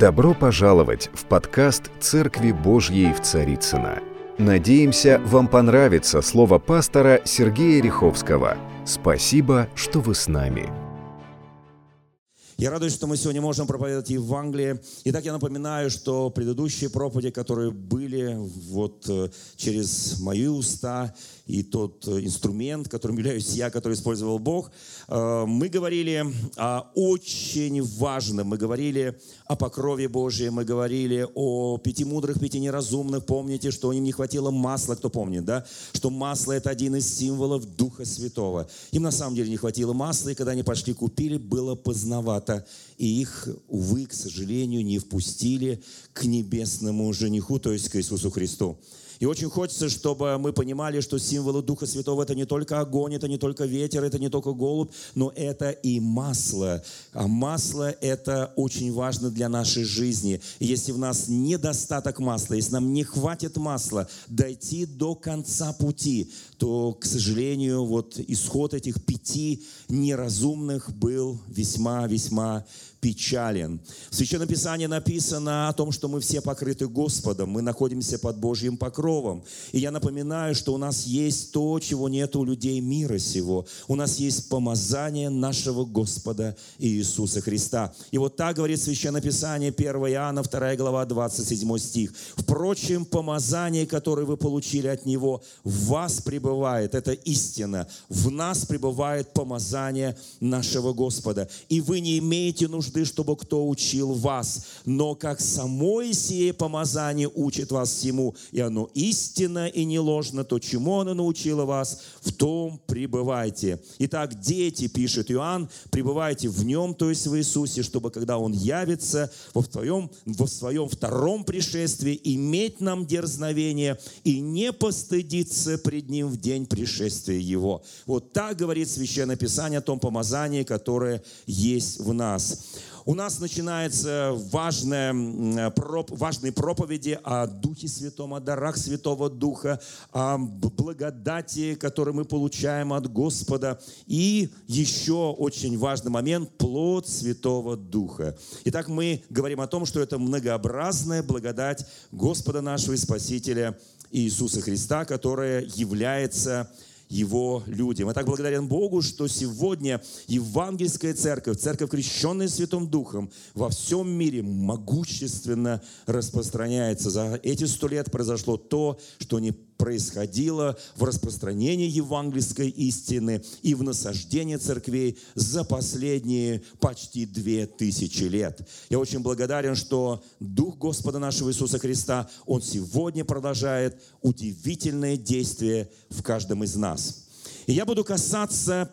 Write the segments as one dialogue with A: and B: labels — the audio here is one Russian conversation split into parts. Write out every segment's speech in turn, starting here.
A: Добро пожаловать в подкаст «Церкви Божьей в Царицыно». Надеемся, вам понравится слово пастора Сергея Риховского. Спасибо, что вы с нами.
B: Я радуюсь, что мы сегодня можем проповедовать Евангелие. Итак, я напоминаю, что предыдущие проповеди, которые были вот э, через мои уста, и тот э, инструмент, которым являюсь я, который использовал Бог. Э, мы говорили о очень важном, мы говорили о покрове Божьем, мы говорили о пяти мудрых, пяти неразумных. Помните, что им не хватило масла, кто помнит, да? Что масло – это один из символов Духа Святого. Им на самом деле не хватило масла, и когда они пошли купили, было поздновато. И их, увы, к сожалению, не впустили к небесному жениху, то есть к Иисусу Христу. И очень хочется, чтобы мы понимали, что символы Духа Святого – это не только огонь, это не только ветер, это не только голубь, но это и масло. А масло – это очень важно для нашей жизни. И если в нас недостаток масла, если нам не хватит масла дойти до конца пути, то, к сожалению, вот исход этих пяти неразумных был весьма-весьма печален. В Священном Писании написано о том, что мы все покрыты Господом, мы находимся под Божьим покровом. И я напоминаю, что у нас есть то, чего нет у людей мира сего. У нас есть помазание нашего Господа Иисуса Христа. И вот так говорит Священное Писание, 1 Иоанна, 2 глава, 27 стих. «Впрочем, помазание, которое вы получили от Него, в вас пребывает». Это истина. В нас пребывает помазание нашего Господа. И вы не имеете нужды чтобы кто учил вас, но как само сие помазание учит вас всему, и оно истинно и не ложно, то, чему оно научило вас, в том пребывайте. Итак, дети, пишет Иоанн, пребывайте в нем, то есть в Иисусе, чтобы когда он явится во своем, во своем втором пришествии, иметь нам дерзновение и не постыдиться пред ним в день пришествия его. Вот так говорит Священное Писание о том помазании, которое есть в нас. У нас начинается важная, важные проповеди о Духе Святом, о дарах Святого Духа, о благодати, которую мы получаем от Господа. И еще очень важный момент – плод Святого Духа. Итак, мы говорим о том, что это многообразная благодать Господа нашего и Спасителя Иисуса Христа, которая является его людям. Я так благодарен Богу, что сегодня Евангельская церковь, церковь, крещенная Святым Духом, во всем мире могущественно распространяется. За эти сто лет произошло то, что не происходило в распространении евангельской истины и в насаждении церквей за последние почти две тысячи лет. Я очень благодарен, что Дух Господа нашего Иисуса Христа, Он сегодня продолжает удивительное действие в каждом из нас. И я буду касаться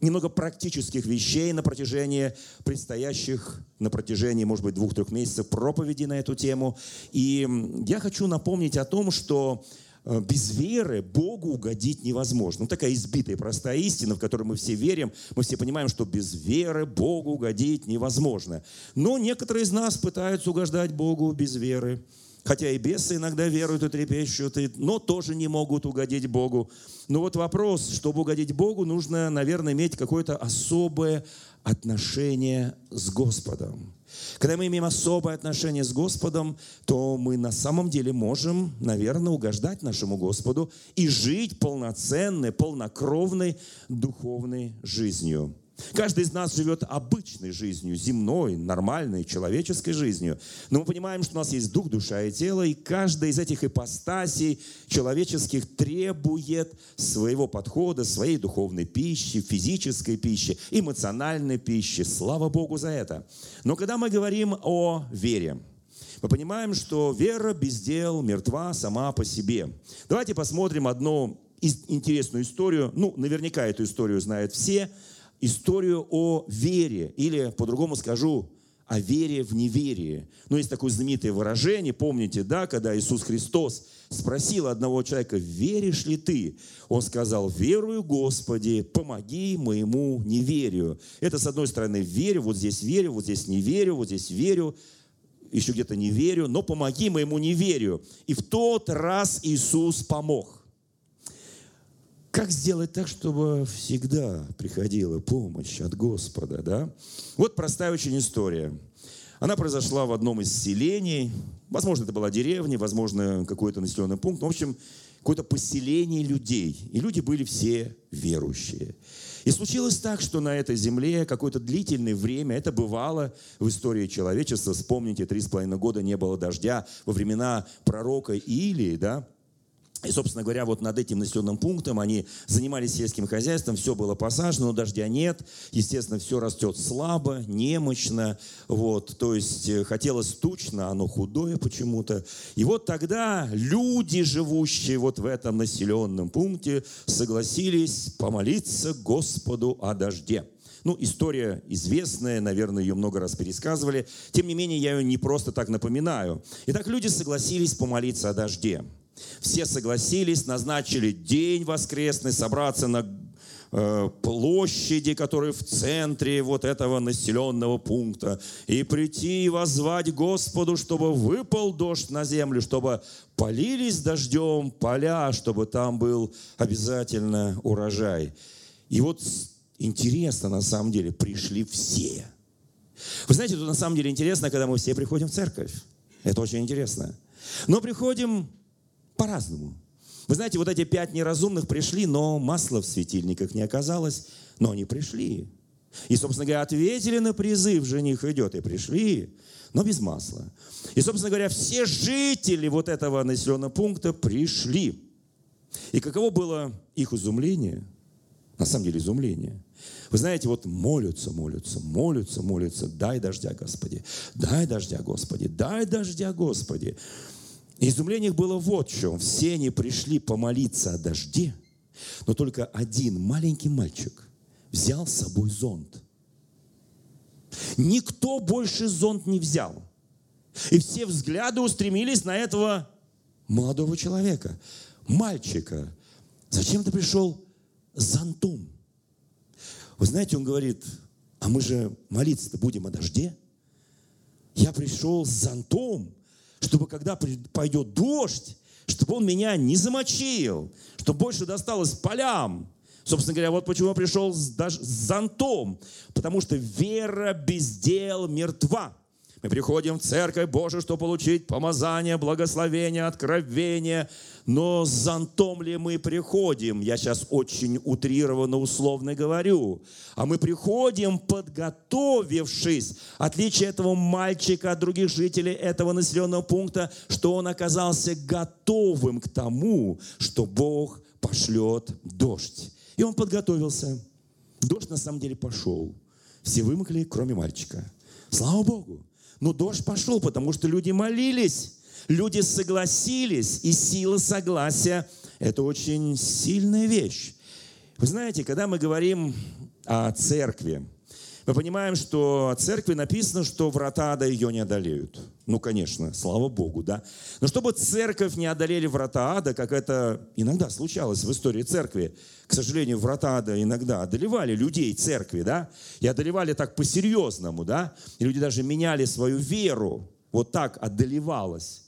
B: немного практических вещей на протяжении предстоящих, на протяжении, может быть, двух-трех месяцев проповеди на эту тему. И я хочу напомнить о том, что без веры Богу угодить невозможно. Ну, такая избитая простая истина, в которую мы все верим. Мы все понимаем, что без веры Богу угодить невозможно. Но некоторые из нас пытаются угождать Богу без веры. Хотя и бесы иногда веруют и трепещут, но тоже не могут угодить Богу. Но вот вопрос, чтобы угодить Богу, нужно, наверное, иметь какое-то особое отношение с Господом. Когда мы имеем особое отношение с Господом, то мы на самом деле можем, наверное, угождать нашему Господу и жить полноценной, полнокровной духовной жизнью. Каждый из нас живет обычной жизнью, земной, нормальной, человеческой жизнью. Но мы понимаем, что у нас есть дух, душа и тело, и каждая из этих ипостасей человеческих требует своего подхода, своей духовной пищи, физической пищи, эмоциональной пищи. Слава Богу за это. Но когда мы говорим о вере, мы понимаем, что вера без дел мертва сама по себе. Давайте посмотрим одну интересную историю. Ну, наверняка эту историю знают все – историю о вере, или, по-другому скажу, о вере в неверие. Ну, есть такое знаменитое выражение, помните, да, когда Иисус Христос спросил одного человека, веришь ли ты? Он сказал, верую, Господи, помоги моему неверию. Это, с одной стороны, верю, вот здесь верю, вот здесь не верю, вот здесь верю, еще где-то не верю, но помоги моему неверию. И в тот раз Иисус помог. Как сделать так, чтобы всегда приходила помощь от Господа, да? Вот простая очень история. Она произошла в одном из селений. Возможно, это была деревня, возможно, какой-то населенный пункт. В общем, какое-то поселение людей. И люди были все верующие. И случилось так, что на этой земле какое-то длительное время, это бывало в истории человечества, вспомните, три с половиной года не было дождя во времена пророка Илии, да, и, собственно говоря, вот над этим населенным пунктом они занимались сельским хозяйством, все было посажено, но дождя нет. Естественно, все растет слабо, немощно. Вот, то есть э, хотелось тучно, оно худое почему-то. И вот тогда люди, живущие вот в этом населенном пункте, согласились помолиться Господу о дожде. Ну, история известная, наверное, ее много раз пересказывали. Тем не менее, я ее не просто так напоминаю. Итак, люди согласились помолиться о дожде. Все согласились, назначили день воскресный, собраться на э, площади, которые в центре вот этого населенного пункта, и прийти и возвать Господу, чтобы выпал дождь на землю, чтобы полились дождем поля, чтобы там был обязательно урожай. И вот интересно, на самом деле, пришли все. Вы знаете, тут на самом деле интересно, когда мы все приходим в церковь. Это очень интересно. Но приходим по-разному. Вы знаете, вот эти пять неразумных пришли, но масла в светильниках не оказалось, но они пришли. И, собственно говоря, ответили на призыв, жених идет, и пришли, но без масла. И, собственно говоря, все жители вот этого населенного пункта пришли. И каково было их изумление? На самом деле изумление. Вы знаете, вот молятся, молятся, молятся, молятся. Дай дождя, Господи. Дай дождя, Господи. Дай дождя, Господи. Изумление их было вот в чем. Все они пришли помолиться о дожде, но только один маленький мальчик взял с собой зонт. Никто больше зонт не взял. И все взгляды устремились на этого молодого человека, мальчика. Зачем ты пришел с зонтом? Вы знаете, он говорит, а мы же молиться-то будем о дожде. Я пришел с зонтом, чтобы когда пойдет дождь, чтобы он меня не замочил, чтобы больше досталось полям. Собственно говоря, вот почему я пришел с, с зонтом. Потому что вера без дел мертва. Мы приходим в Церковь Божию, чтобы получить помазание, благословение, откровение. Но с зонтом ли мы приходим? Я сейчас очень утрированно, условно говорю. А мы приходим, подготовившись. Отличие этого мальчика от других жителей этого населенного пункта, что он оказался готовым к тому, что Бог пошлет дождь. И он подготовился. Дождь на самом деле пошел. Все вымокли, кроме мальчика. Слава Богу. Но дождь пошел, потому что люди молились, люди согласились, и сила согласия – это очень сильная вещь. Вы знаете, когда мы говорим о церкви, мы понимаем, что о церкви написано, что врата ада ее не одолеют. Ну, конечно, слава Богу, да. Но чтобы церковь не одолели врата ада, как это иногда случалось в истории церкви, к сожалению, врата ада иногда одолевали людей церкви, да, и одолевали так по-серьезному, да, и люди даже меняли свою веру, вот так одолевалось.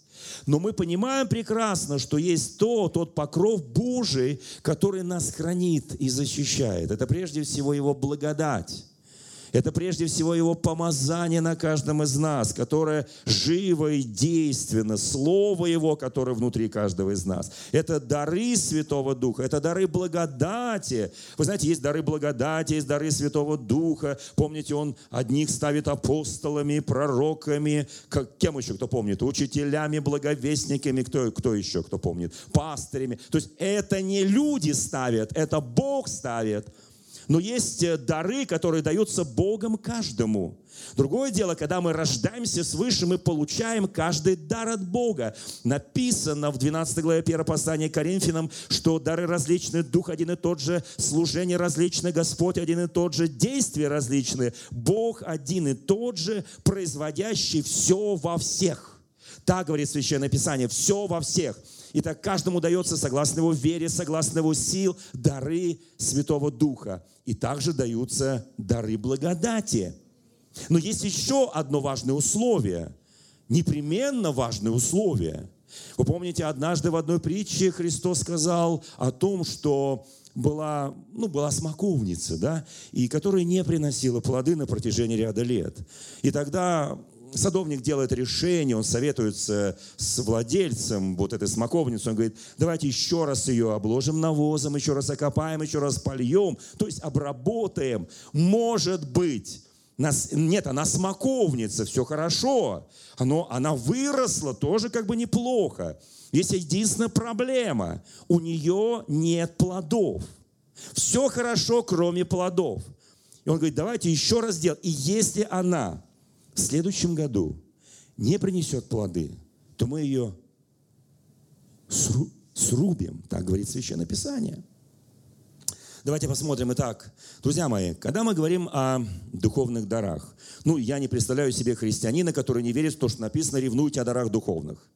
B: Но мы понимаем прекрасно, что есть то, тот покров Божий, который нас хранит и защищает. Это прежде всего Его благодать. Это прежде всего Его помазание на каждом из нас, которое живо и действенно, Слово Его, которое внутри каждого из нас. Это дары Святого Духа, это дары благодати. Вы знаете, есть дары благодати, есть дары Святого Духа. Помните, Он одних ставит апостолами, пророками, как, кем еще, кто помнит? Учителями, благовестниками, кто, кто еще, кто помнит? Пастырями. То есть это не люди ставят, это Бог ставит. Но есть э, дары, которые даются Богом каждому. Другое дело, когда мы рождаемся свыше, мы получаем каждый дар от Бога. Написано в 12 главе 1 послания Коринфянам, что дары различны, Дух один и тот же, служение различное, Господь один и тот же, действия различные, Бог один и тот же, производящий все во всех. Так говорит Священное Писание, все во всех. И так каждому дается, согласно его вере, согласно его сил, дары Святого Духа. И также даются дары благодати. Но есть еще одно важное условие. Непременно важное условие. Вы помните, однажды в одной притче Христос сказал о том, что была, ну, была смоковница, да, и которая не приносила плоды на протяжении ряда лет. И тогда садовник делает решение, он советуется с владельцем вот этой смоковницы, он говорит, давайте еще раз ее обложим навозом, еще раз окопаем, еще раз польем, то есть обработаем. Может быть, нас, нет, она смоковница, все хорошо. Оно, она выросла, тоже как бы неплохо. Есть единственная проблема. У нее нет плодов. Все хорошо, кроме плодов. И он говорит, давайте еще раз сделать. И если она в следующем году не принесет плоды, то мы ее срубим, так говорит Священное Писание. Давайте посмотрим. Итак, друзья мои, когда мы говорим о духовных дарах, ну, я не представляю себе христианина, который не верит в то, что написано «ревнуйте о дарах духовных».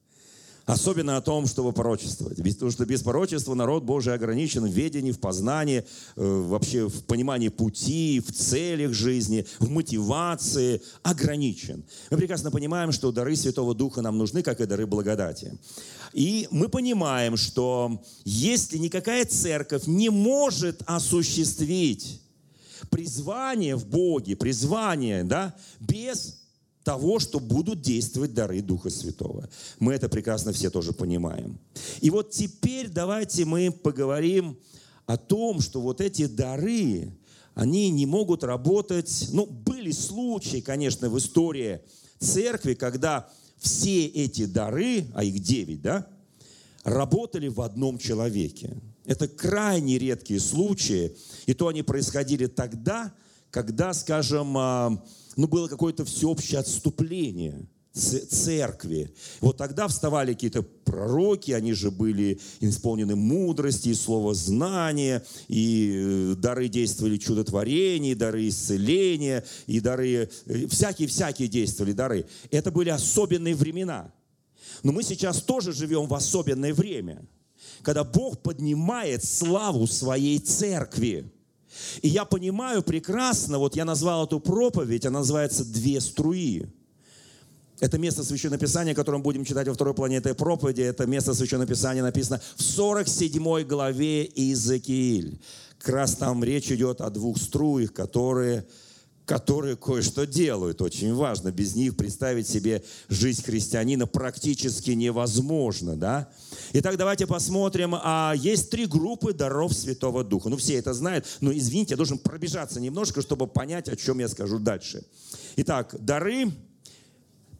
B: Особенно о том, чтобы пророчествовать. Ведь потому что без пророчества народ Божий ограничен в ведении, в познании, э, вообще в понимании пути, в целях жизни, в мотивации ограничен. Мы прекрасно понимаем, что дары Святого Духа нам нужны, как и дары благодати. И мы понимаем, что если никакая церковь не может осуществить призвание в Боге, призвание, да, без того, что будут действовать дары Духа Святого. Мы это прекрасно все тоже понимаем. И вот теперь давайте мы поговорим о том, что вот эти дары, они не могут работать. Ну, были случаи, конечно, в истории церкви, когда все эти дары, а их девять, да, работали в одном человеке. Это крайне редкие случаи, и то они происходили тогда, когда, скажем, а, ну, было какое-то всеобщее отступление церкви. Вот тогда вставали какие-то пророки, они же были исполнены мудрости и слова знания, и э, дары действовали чудотворения, и дары исцеления, и дары, всякие-всякие э, действовали дары. Это были особенные времена. Но мы сейчас тоже живем в особенное время, когда Бог поднимает славу своей церкви. И я понимаю прекрасно, вот я назвал эту проповедь, она называется «Две струи». Это место Священного Писания, которое мы будем читать во второй плане этой проповеди. Это место Священного Писания написано в 47 главе Иезекииль. Как раз там речь идет о двух струях, которые которые кое-что делают. Очень важно. Без них представить себе жизнь христианина практически невозможно. Да? Итак, давайте посмотрим. А есть три группы даров Святого Духа. Ну, все это знают, но, извините, я должен пробежаться немножко, чтобы понять, о чем я скажу дальше. Итак, дары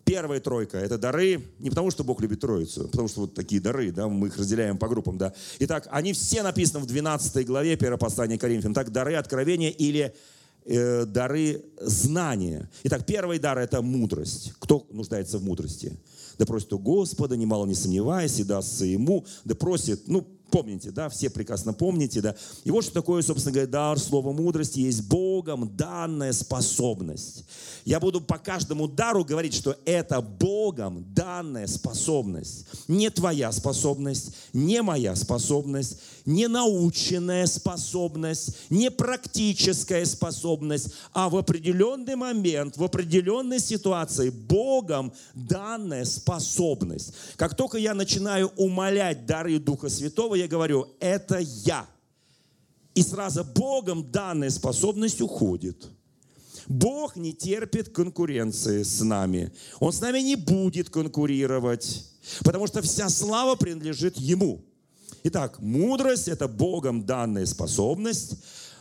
B: Первая тройка – это дары не потому, что Бог любит троицу, а потому что вот такие дары, да, мы их разделяем по группам, да. Итак, они все написаны в 12 главе 1 послания Коринфянам. Так, дары откровения или э, дары знания. Итак, первый дар – это мудрость. Кто нуждается в мудрости? Да просит у Господа, немало не сомневаясь, и дастся ему. Да просит, ну, Помните, да, все прекрасно помните, да. И вот что такое, собственно говоря, дар, слово мудрости, есть Богом данная способность. Я буду по каждому дару говорить, что это Богом данная способность. Не твоя способность, не моя способность, не наученная способность, не практическая способность, а в определенный момент, в определенной ситуации Богом данная способность. Как только я начинаю умолять дары Духа Святого, я говорю, это я. И сразу Богом данная способность уходит. Бог не терпит конкуренции с нами. Он с нами не будет конкурировать, потому что вся слава принадлежит Ему. Итак, мудрость – это Богом данная способность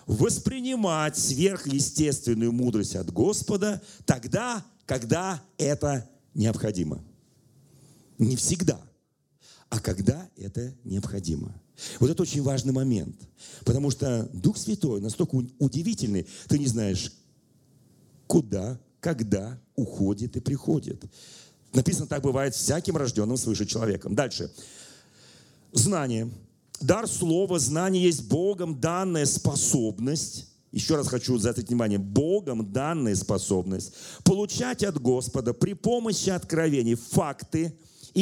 B: воспринимать сверхъестественную мудрость от Господа тогда, когда это необходимо. Не всегда а когда это необходимо. Вот это очень важный момент, потому что Дух Святой настолько удивительный, ты не знаешь, куда, когда уходит и приходит. Написано, так бывает всяким рожденным свыше человеком. Дальше. Знание. Дар слова, знание есть Богом данная способность еще раз хочу заострить внимание, Богом данная способность получать от Господа при помощи откровений факты,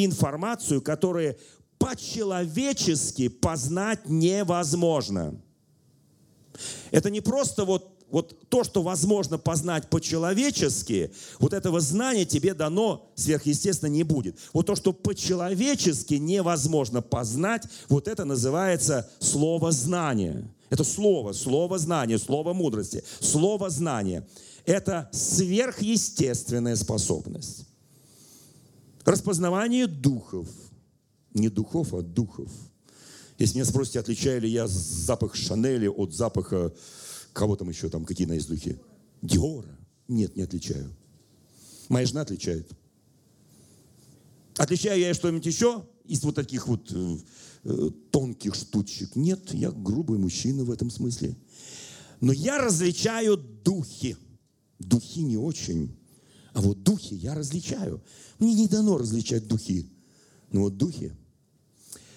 B: информацию, которые по-человечески познать невозможно. Это не просто вот вот то, что возможно познать по-человечески, вот этого знания тебе дано сверхъестественно не будет. Вот то, что по-человечески невозможно познать, вот это называется слово знания. Это слово, слово знания, слово мудрости, слово знания. это сверхъестественная способность. Распознавание духов. Не духов, а духов. Если меня спросите, отличаю ли я запах Шанели от запаха кого там еще там, какие на есть духи? Диора. Нет, не отличаю. Моя жена отличает. Отличаю я что-нибудь еще из вот таких вот э, э, тонких штучек? Нет, я грубый мужчина в этом смысле. Но я различаю духи. Духи не очень, а вот духи я различаю. Мне не дано различать духи. Но вот духи.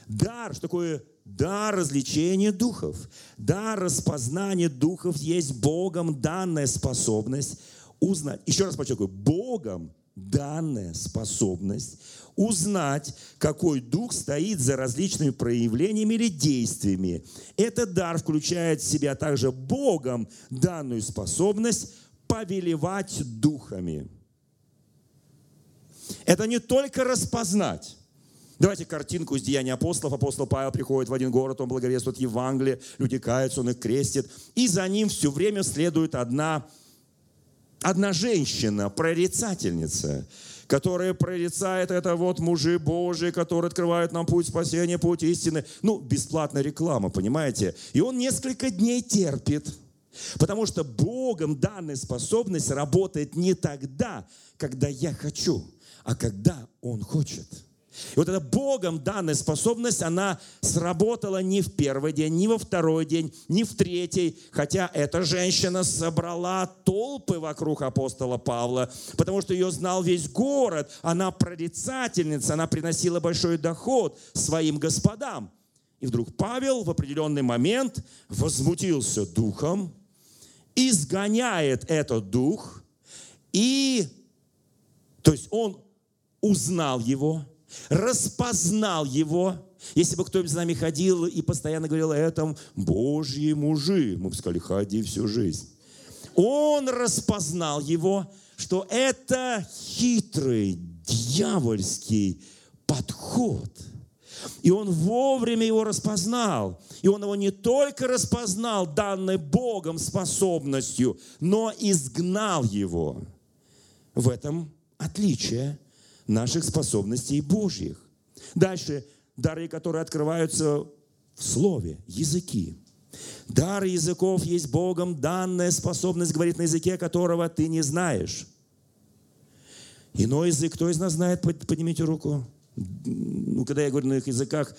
B: Дар, что такое дар развлечения духов? Дар распознания духов есть Богом данная способность узнать. Еще раз подчеркиваю, Богом данная способность узнать, какой дух стоит за различными проявлениями или действиями. Этот дар включает в себя также Богом данную способность повелевать духами. Это не только распознать. Давайте картинку из Деяния апостолов. Апостол Павел приходит в один город, он благовествует Евангелие, люди каются, он их крестит. И за ним все время следует одна, одна женщина, прорицательница, которая прорицает это вот мужи Божии, которые открывают нам путь спасения, путь истины. Ну, бесплатная реклама, понимаете? И он несколько дней терпит. Потому что Богом данная способность работает не тогда, когда я хочу, а когда Он хочет. И вот эта Богом данная способность, она сработала не в первый день, не во второй день, не в третий, хотя эта женщина собрала толпы вокруг апостола Павла, потому что ее знал весь город, она прорицательница, она приносила большой доход своим господам. И вдруг Павел в определенный момент возмутился духом, изгоняет этот дух, и, то есть он узнал его, распознал его. Если бы кто-нибудь с нами ходил и постоянно говорил о этом, Божьи мужи, мы бы сказали, ходи всю жизнь. Он распознал его, что это хитрый, дьявольский подход. И он вовремя его распознал. И он его не только распознал данной Богом способностью, но изгнал его. В этом отличие наших способностей Божьих. Дальше, дары, которые открываются в слове, языки. Дар языков есть Богом данная способность говорить на языке, которого ты не знаешь. Иной язык, кто из нас знает, поднимите руку. Ну, когда я говорю на их языках,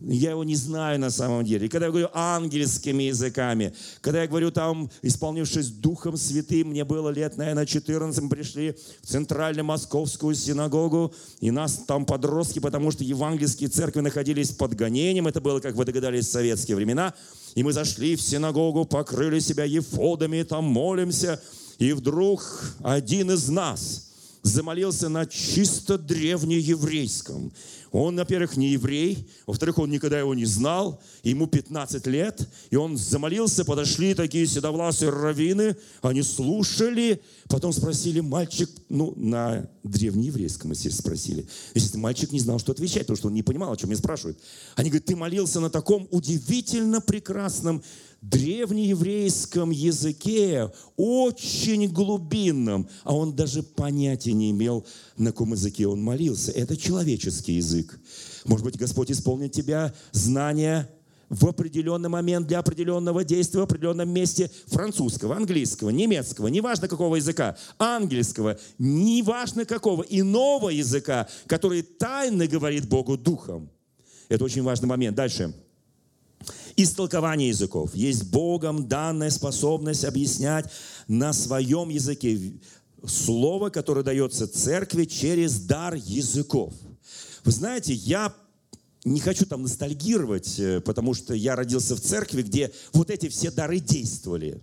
B: я его не знаю на самом деле. И когда я говорю ангельскими языками, когда я говорю там, исполнившись Духом Святым, мне было лет, наверное, 14, мы пришли в центральную московскую синагогу, и нас там подростки, потому что евангельские церкви находились под гонением, это было, как вы догадались, в советские времена, и мы зашли в синагогу, покрыли себя ефодами, там молимся, и вдруг один из нас замолился на чисто древнееврейском. Он, во-первых, не еврей, во-вторых, он никогда его не знал, ему 15 лет, и он замолился, подошли такие седовласые раввины, они слушали, потом спросили, мальчик, ну, на древнееврейском, естественно, спросили. Естественно, мальчик не знал, что отвечать, потому что он не понимал, о чем меня спрашивают. Они говорят, ты молился на таком удивительно прекрасном древнееврейском языке, очень глубинном, а он даже понятия не имел, на каком языке он молился. Это человеческий язык. Может быть, Господь исполнит тебя знания в определенный момент для определенного действия в определенном месте французского, английского, немецкого, неважно какого языка, ангельского, неважно какого, иного языка, который тайно говорит Богу Духом. Это очень важный момент. Дальше. Истолкование языков. Есть Богом данная способность объяснять на своем языке слово, которое дается церкви через дар языков. Вы знаете, я не хочу там ностальгировать, э, потому что я родился в церкви, где вот эти все дары действовали.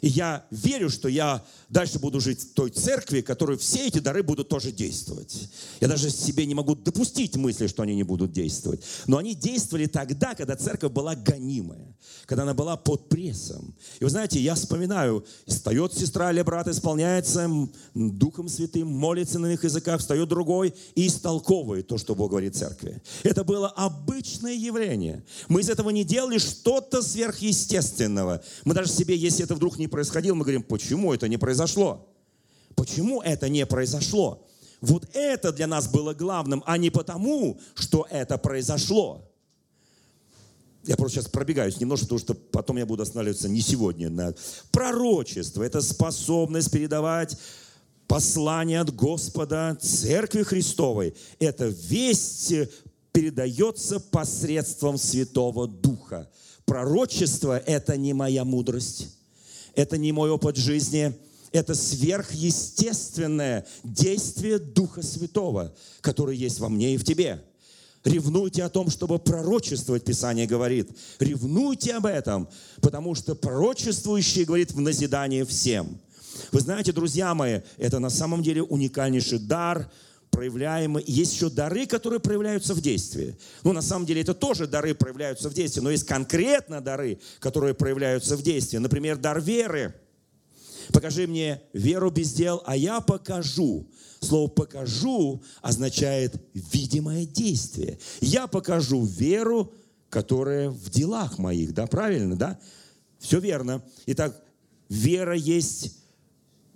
B: И я верю, что я дальше буду жить в той церкви, в которой все эти дары будут тоже действовать. Я даже себе не могу допустить мысли, что они не будут действовать. Но они действовали тогда, когда церковь была гонимая, когда она была под прессом. И вы знаете, я вспоминаю, встает сестра или брат, исполняется Духом Святым, молится на их языках, встает другой и истолковывает то, что Бог говорит церкви. Это было обычное явление. Мы из этого не делали что-то сверхъестественного. Мы даже себе, если это вдруг не происходило, мы говорим, почему это не произошло? Почему это не произошло? Вот это для нас было главным, а не потому, что это произошло. Я просто сейчас пробегаюсь немножко, потому что потом я буду останавливаться не сегодня. На пророчество – это способность передавать послание от Господа Церкви Христовой. Это весть передается посредством Святого Духа. Пророчество – это не моя мудрость, это не мой опыт жизни – это сверхъестественное действие Духа Святого, которое есть во мне и в тебе. Ревнуйте о том, чтобы пророчествовать, Писание говорит. Ревнуйте об этом, потому что пророчествующий говорит в назидание всем. Вы знаете, друзья мои, это на самом деле уникальнейший дар, проявляемый. Есть еще дары, которые проявляются в действии. Ну, на самом деле, это тоже дары проявляются в действии, но есть конкретно дары, которые проявляются в действии. Например, дар веры – Покажи мне веру без дел, а я покажу. Слово «покажу» означает видимое действие. Я покажу веру, которая в делах моих. Да, правильно, да? Все верно. Итак, вера есть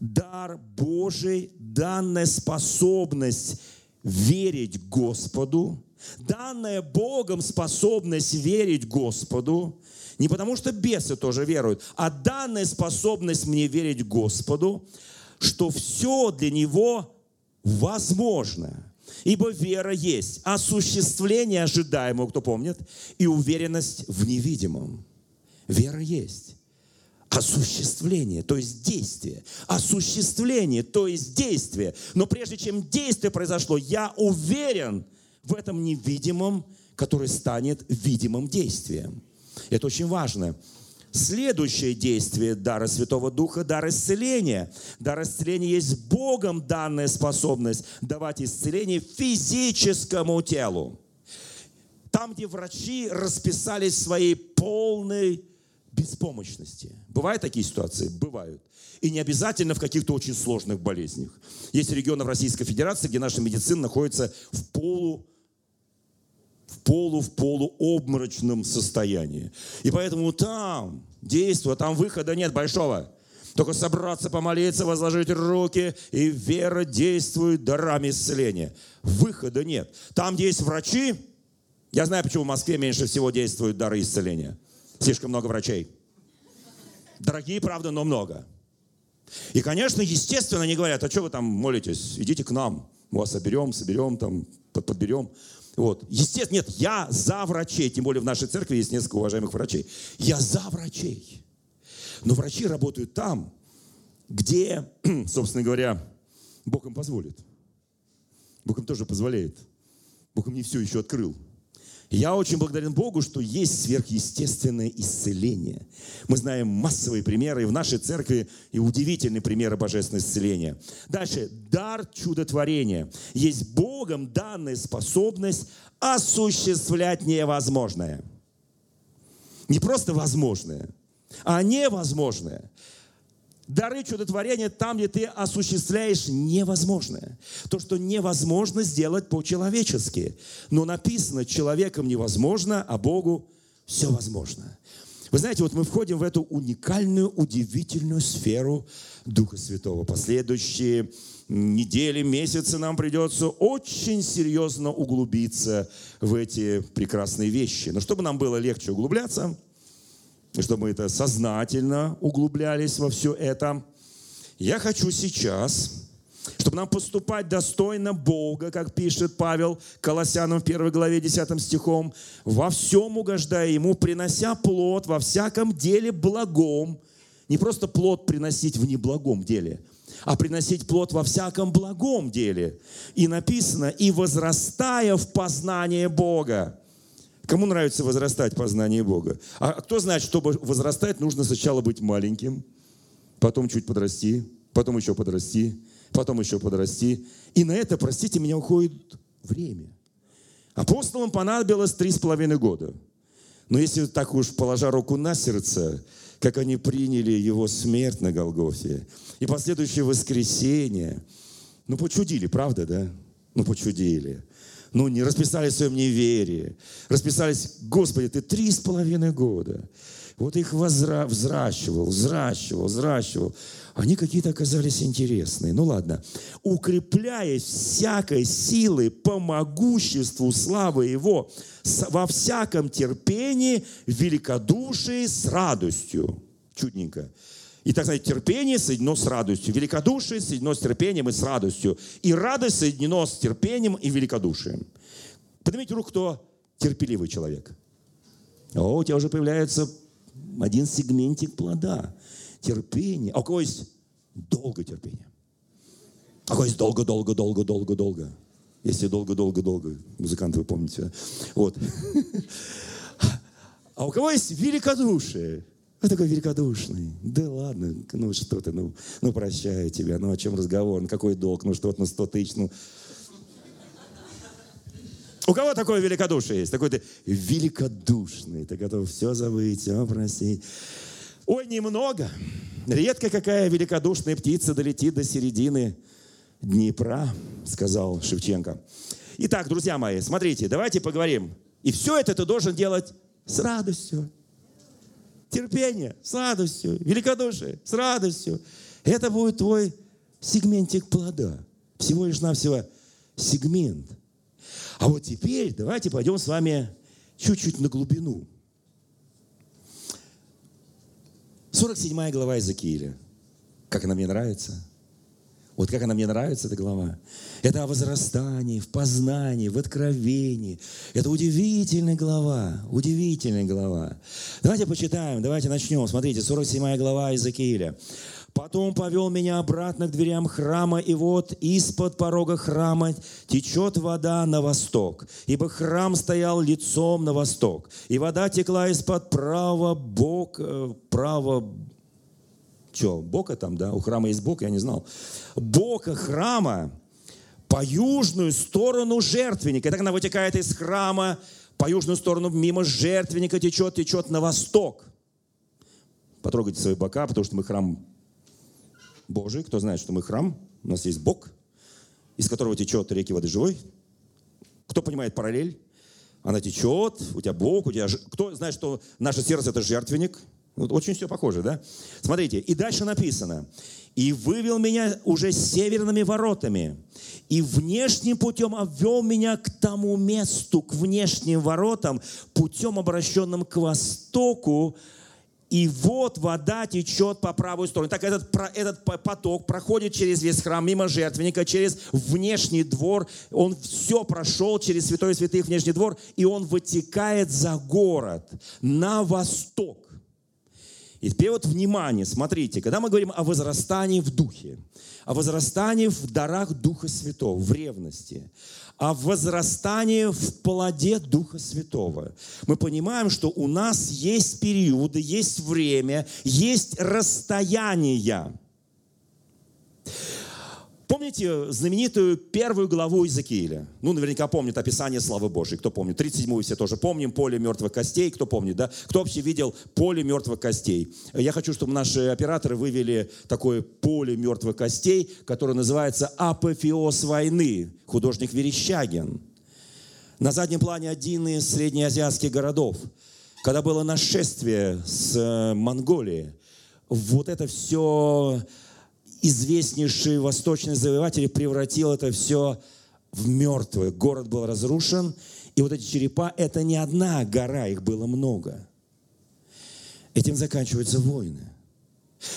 B: дар Божий, данная способность верить Господу, данная Богом способность верить Господу, не потому что бесы тоже веруют, а данная способность мне верить Господу, что все для Него возможно. Ибо вера есть осуществление ожидаемого, кто помнит, и уверенность в невидимом. Вера есть осуществление, то есть действие. Осуществление, то есть действие. Но прежде чем действие произошло, я уверен в этом невидимом, который станет видимым действием. Это очень важно. Следующее действие дара Святого Духа – дар исцеления. Дар исцеления есть Богом данная способность давать исцеление физическому телу. Там, где врачи расписались своей полной беспомощности. Бывают такие ситуации? Бывают. И не обязательно в каких-то очень сложных болезнях. Есть регионы в Российской Федерации, где наша медицина находится в полу в полу, в полуобморочном состоянии. И поэтому там действие, там выхода нет большого. Только собраться, помолиться, возложить руки, и вера действует дарами исцеления. Выхода нет. Там, где есть врачи, я знаю, почему в Москве меньше всего действуют дары исцеления. Слишком много врачей. Дорогие, правда, но много. И, конечно, естественно, они говорят, а что вы там молитесь? Идите к нам. Мы вас соберем, соберем, там, подберем. Вот. Естественно, нет, я за врачей, тем более в нашей церкви есть несколько уважаемых врачей. Я за врачей. Но врачи работают там, где, собственно говоря, Бог им позволит. Бог им тоже позволяет. Бог им не все еще открыл. Я очень благодарен Богу, что есть сверхъестественное исцеление. Мы знаем массовые примеры и в нашей церкви, и удивительные примеры божественного исцеления. Дальше. Дар чудотворения. Есть Богом данная способность осуществлять невозможное. Не просто возможное, а невозможное. Дары чудотворения там, где ты осуществляешь невозможное. То, что невозможно сделать по-человечески. Но написано, человеком невозможно, а Богу все возможно. Вы знаете, вот мы входим в эту уникальную, удивительную сферу Духа Святого. Последующие недели, месяцы нам придется очень серьезно углубиться в эти прекрасные вещи. Но чтобы нам было легче углубляться – чтобы мы это сознательно углублялись во все это, я хочу сейчас, чтобы нам поступать достойно Бога, как пишет Павел Колоссянам в 1 главе 10 стихом, во всем угождая Ему, принося плод во всяком деле благом, не просто плод приносить в неблагом деле, а приносить плод во всяком благом деле. И написано, и возрастая в познание Бога. Кому нравится возрастать познание Бога? А кто знает, чтобы возрастать, нужно сначала быть маленьким, потом чуть подрасти, потом еще подрасти, потом еще подрасти. И на это, простите меня, уходит время. Апостолам понадобилось три с половиной года. Но если так уж положа руку на сердце, как они приняли его смерть на Голгофе и последующее воскресение, ну, почудили, правда, да? Ну, почудили. Ну, не расписались в своем неверии. Расписались, Господи, ты три с половиной года. Вот их возра... взращивал, взращивал, взращивал. Они какие-то оказались интересные. Ну ладно. Укрепляясь всякой силой по могуществу славы Его, во всяком терпении, великодушии с радостью. Чудненько. И, так сказать, терпение соединено с радостью. Великодушие соединено с терпением и с радостью. И радость соединено с терпением и великодушием. Поднимите руку, кто терпеливый человек. О, у тебя уже появляется один сегментик плода. Терпение. А у кого есть долго терпение? А у кого есть долго, долго, долго, долго, долго? Если долго, долго, долго. Музыканты, вы помните. Вот. А у кого есть великодушие? Вы такой великодушный. Да ладно, ну что ты, ну, ну прощаю тебя, ну о чем разговор, ну какой долг, ну что-то на 100 тысяч, ну. У кого такое великодушие есть? Такой ты великодушный, ты готов все забыть, все простить. Ой, немного. Редко какая великодушная птица долетит до середины Днепра, сказал Шевченко. Итак, друзья мои, смотрите, давайте поговорим. И все это ты должен делать с радостью терпение с радостью, великодушие с радостью. Это будет твой сегментик плода. Всего лишь навсего сегмент. А вот теперь давайте пойдем с вами чуть-чуть на глубину. 47 глава Иезекииля. Как она мне нравится – вот как она мне нравится, эта глава. Это о возрастании, в познании, в откровении. Это удивительная глава, удивительная глава. Давайте почитаем, давайте начнем. Смотрите, 47 глава Иезекииля. Потом повел меня обратно к дверям храма, и вот из-под порога храма течет вода на восток, ибо храм стоял лицом на восток, и вода текла из-под правого бока, э, правого что, бока там, да? У храма есть бок, я не знал. Бока храма по южную сторону жертвенника. И так она вытекает из храма по южную сторону, мимо жертвенника течет, течет на восток. Потрогайте свои бока, потому что мы храм Божий. Кто знает, что мы храм? У нас есть Бог, из которого течет реки воды живой. Кто понимает параллель? Она течет, у тебя Бог, у тебя... Кто знает, что наше сердце – это жертвенник – вот очень все похоже, да? Смотрите, и дальше написано. «И вывел меня уже северными воротами, и внешним путем обвел меня к тому месту, к внешним воротам, путем, обращенным к востоку, и вот вода течет по правую сторону. Так этот, этот поток проходит через весь храм, мимо жертвенника, через внешний двор. Он все прошел через святой святых внешний двор, и он вытекает за город на восток. И теперь вот внимание, смотрите, когда мы говорим о возрастании в духе, о возрастании в дарах Духа Святого, в ревности, о возрастании в плоде Духа Святого, мы понимаем, что у нас есть периоды, есть время, есть расстояния. Помните знаменитую первую главу Иезекииля? Ну, наверняка помнит описание славы Божьей. Кто помнит? 37-ю все тоже помним. Поле мертвых костей. Кто помнит, да? Кто вообще видел поле мертвых костей? Я хочу, чтобы наши операторы вывели такое поле мертвых костей, которое называется «Апофеоз войны». Художник Верещагин. На заднем плане один из среднеазиатских городов. Когда было нашествие с э, Монголии, вот это все известнейший восточный завоеватель превратил это все в мертвое. Город был разрушен, и вот эти черепа – это не одна гора, их было много. Этим заканчиваются войны.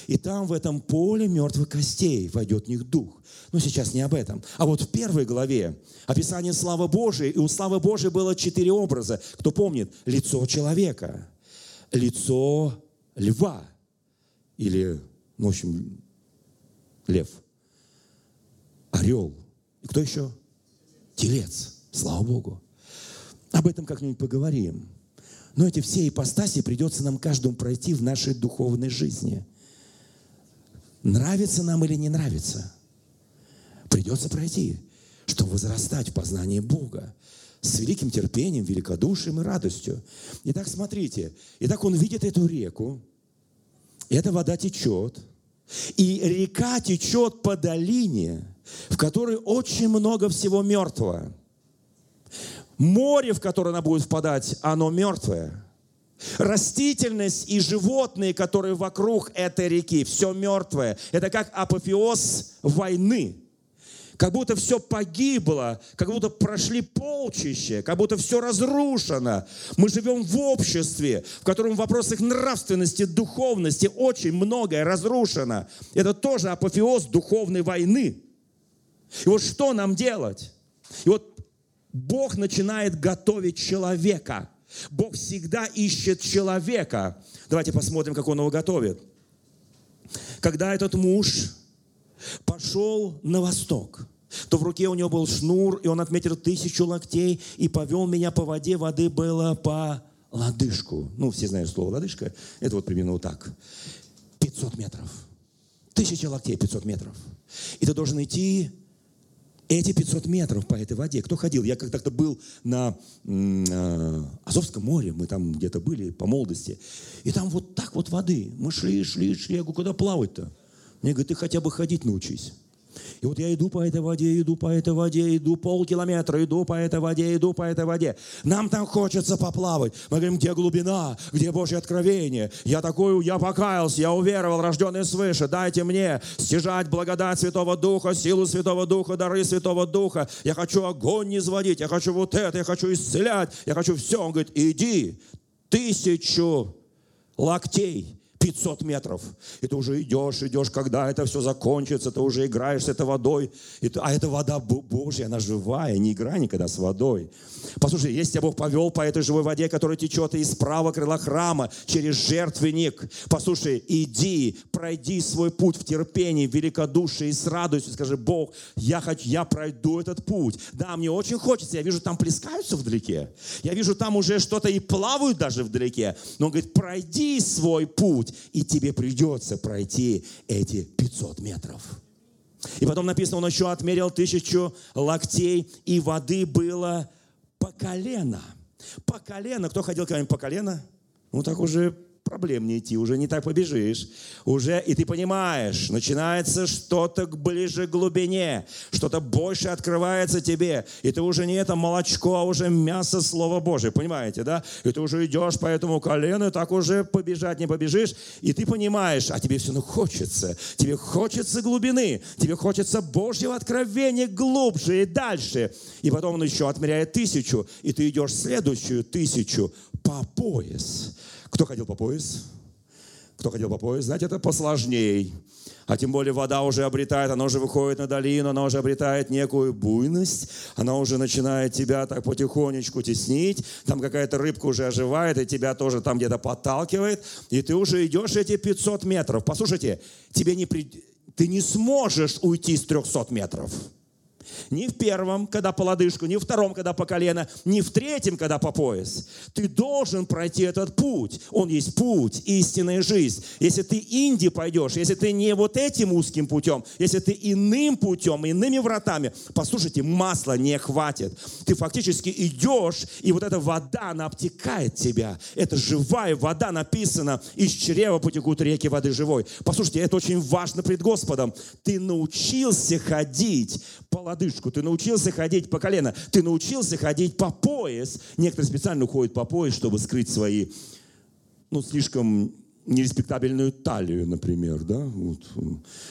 B: И там, в этом поле мертвых костей, войдет в них дух. Но сейчас не об этом. А вот в первой главе описание славы Божией, и у славы Божией было четыре образа. Кто помнит? Лицо человека, лицо льва, или, ну, в общем, лев. Орел. И кто еще? Телец. Слава Богу. Об этом как-нибудь поговорим. Но эти все ипостаси придется нам каждому пройти в нашей духовной жизни. Нравится нам или не нравится? Придется пройти, чтобы возрастать в познании Бога с великим терпением, великодушием и радостью. Итак, смотрите. Итак, он видит эту реку, и эта вода течет – и река течет по долине, в которой очень много всего мертвого. Море, в которое она будет впадать, оно мертвое. Растительность и животные, которые вокруг этой реки, все мертвое. Это как апофеоз войны. Как будто все погибло, как будто прошли полчища, как будто все разрушено. Мы живем в обществе, в котором в вопросах нравственности, духовности очень многое разрушено. Это тоже апофеоз духовной войны. И вот что нам делать? И вот Бог начинает готовить человека. Бог всегда ищет человека. Давайте посмотрим, как Он его готовит. Когда этот муж пошел на восток, то в руке у него был шнур, и он отметил тысячу локтей и повел меня по воде. Воды было по лодыжку. Ну, все знают слово лодыжка. Это вот примерно вот так. 500 метров. Тысяча локтей, 500 метров. И ты должен идти эти 500 метров по этой воде. Кто ходил? Я как-то был на э, Азовском море, мы там где-то были по молодости. И там вот так вот воды. Мы шли, шли, шли. Я говорю, куда плавать-то? Мне говорят, ты хотя бы ходить научись. И вот я иду по этой воде, иду по этой воде, иду полкилометра, иду по этой воде, иду по этой воде. Нам там хочется поплавать. Мы говорим, где глубина, где Божье откровение. Я такой, я покаялся, я уверовал, рожденный свыше. Дайте мне стяжать благодать Святого Духа, силу Святого Духа, дары Святого Духа. Я хочу огонь изводить, я хочу вот это, я хочу исцелять, я хочу все. Он говорит, иди тысячу локтей 500 метров. И ты уже идешь, идешь, когда это все закончится, ты уже играешь с этой водой. И ты, а эта вода Божья, она живая, не играй никогда с водой. Послушай, если тебя Бог повел по этой живой воде, которая течет из правого крыла храма через жертвенник, послушай, иди, пройди свой путь в терпении, в великодушии с радостью. Скажи, Бог, я, хочу, я пройду этот путь. Да, мне очень хочется, я вижу, там плескаются вдалеке. Я вижу, там уже что-то и плавают даже вдалеке. Но он говорит, пройди свой путь, и тебе придется пройти эти 500 метров. И потом написано, он еще отмерил тысячу локтей, и воды было по колено. По колено. Кто ходил когда-нибудь по колено? Ну, так уже проблем не идти, уже не так побежишь. Уже, и ты понимаешь, начинается что-то ближе к глубине, что-то больше открывается тебе. И ты уже не это молочко, а уже мясо Слова Божие, понимаете, да? И ты уже идешь по этому колену, так уже побежать не побежишь. И ты понимаешь, а тебе все равно хочется. Тебе хочется глубины, тебе хочется Божьего откровения глубже и дальше. И потом он еще отмеряет тысячу, и ты идешь следующую тысячу по пояс. Кто ходил по пояс? Кто ходил по пояс? Знаете, это посложней. А тем более вода уже обретает, она уже выходит на долину, она уже обретает некую буйность, она уже начинает тебя так потихонечку теснить, там какая-то рыбка уже оживает, и тебя тоже там где-то подталкивает, и ты уже идешь эти 500 метров. Послушайте, тебе не при... ты не сможешь уйти с 300 метров. Ни в первом, когда по лодыжку, ни в втором, когда по колено, ни в третьем, когда по пояс. Ты должен пройти этот путь. Он есть путь, истинная жизнь. Если ты инди пойдешь, если ты не вот этим узким путем, если ты иным путем, иными вратами, послушайте, масла не хватит. Ты фактически идешь, и вот эта вода, она обтекает тебя. Это живая вода, написано, из чрева потекут реки воды живой. Послушайте, это очень важно пред Господом. Ты научился ходить по лодыжку, ты научился ходить по колено, ты научился ходить по пояс. Некоторые специально уходят по пояс, чтобы скрыть свои, ну, слишком нереспектабельную талию, например, да, вот.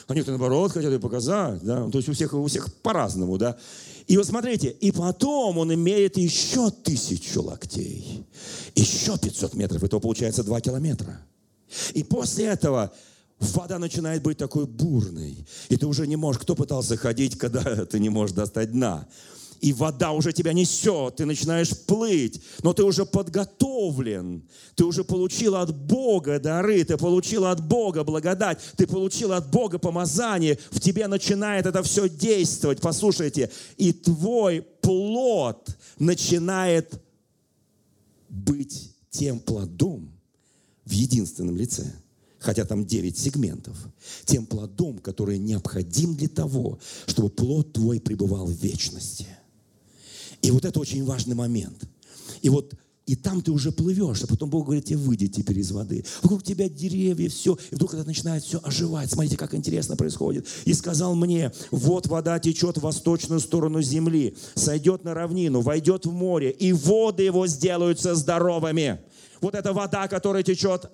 B: а наоборот, хотят ее показать, да, то есть у всех, у всех по-разному, да. И вот смотрите, и потом он имеет еще тысячу локтей, еще 500 метров, это получается 2 километра. И после этого вода начинает быть такой бурной, и ты уже не можешь, кто пытался ходить, когда ты не можешь достать дна, и вода уже тебя несет, ты начинаешь плыть, но ты уже подготовлен, ты уже получил от Бога дары, ты получил от Бога благодать, ты получил от Бога помазание, в тебе начинает это все действовать, послушайте, и твой плод начинает быть тем плодом в единственном лице – хотя там 9 сегментов, тем плодом, который необходим для того, чтобы плод твой пребывал в вечности. И вот это очень важный момент. И вот И там ты уже плывешь, а потом Бог говорит тебе, выйди теперь из воды. Вокруг тебя деревья, все. И вдруг это начинает все оживать. Смотрите, как интересно происходит. И сказал мне, вот вода течет в восточную сторону земли, сойдет на равнину, войдет в море, и воды его сделаются здоровыми. Вот эта вода, которая течет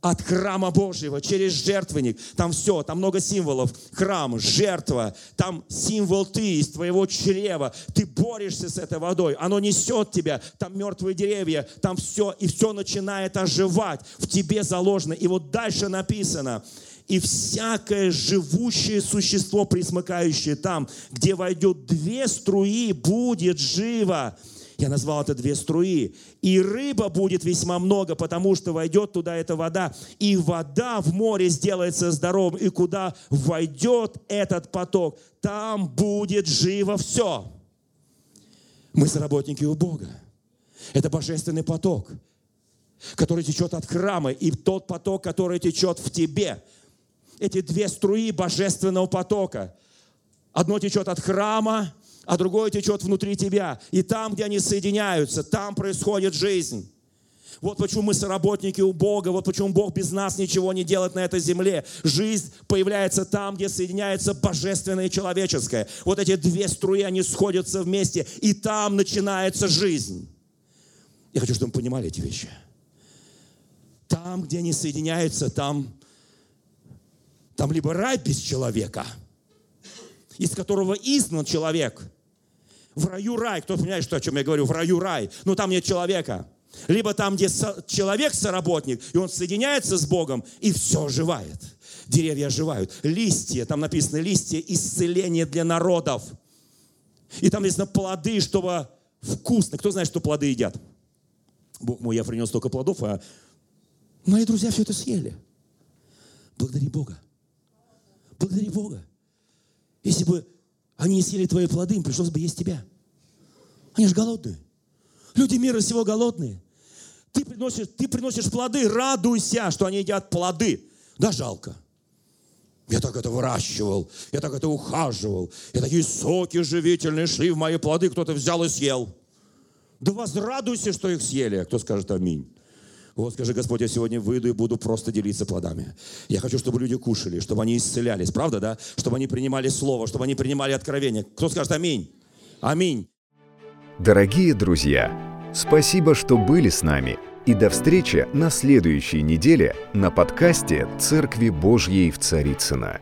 B: от храма Божьего через жертвенник. Там все, там много символов. Храм, жертва, там символ ты из твоего чрева. Ты борешься с этой водой, оно несет тебя. Там мертвые деревья, там все, и все начинает оживать. В тебе заложено. И вот дальше написано, и всякое живущее существо, присмыкающее там, где войдет две струи, будет живо. Я назвал это две струи. И рыба будет весьма много, потому что войдет туда эта вода. И вода в море сделается здоровым. И куда войдет этот поток, там будет живо все. Мы соработники у Бога. Это божественный поток, который течет от храма, и тот поток, который течет в тебе. Эти две струи божественного потока. Одно течет от храма, а другое течет внутри тебя. И там, где они соединяются, там происходит жизнь. Вот почему мы соработники у Бога, вот почему Бог без нас ничего не делает на этой земле. Жизнь появляется там, где соединяется божественное и человеческое. Вот эти две струи, они сходятся вместе, и там начинается жизнь. Я хочу, чтобы вы понимали эти вещи. Там, где они соединяются, там, там либо рай без человека, из которого изгнан человек – в раю рай. Кто понимает, что, о чем я говорю? В раю рай. Но там нет человека. Либо там, где человек соработник, и он соединяется с Богом, и все оживает. Деревья оживают. Листья, там написано листья исцеления для народов. И там написано плоды, чтобы вкусно. Кто знает, что плоды едят? Бог мой, я принес столько плодов, а мои друзья все это съели. Благодари Бога. Благодари Бога. Если бы они не съели твои плоды, им пришлось бы есть тебя. Они же голодные. Люди мира всего голодные. Ты приносишь, ты приносишь плоды, радуйся, что они едят плоды. Да, жалко. Я так это выращивал, я так это ухаживал, и такие соки живительные шли в мои плоды, кто-то взял и съел. Да возрадуйся, что их съели. Кто скажет аминь? Вот скажи, Господь, я сегодня выйду и буду просто делиться плодами. Я хочу, чтобы люди кушали, чтобы они исцелялись, правда, да? Чтобы они принимали Слово, чтобы они принимали откровение. Кто скажет аминь? Аминь.
A: Дорогие друзья, спасибо, что были с нами. И до встречи на следующей неделе на подкасте «Церкви Божьей в Царицына.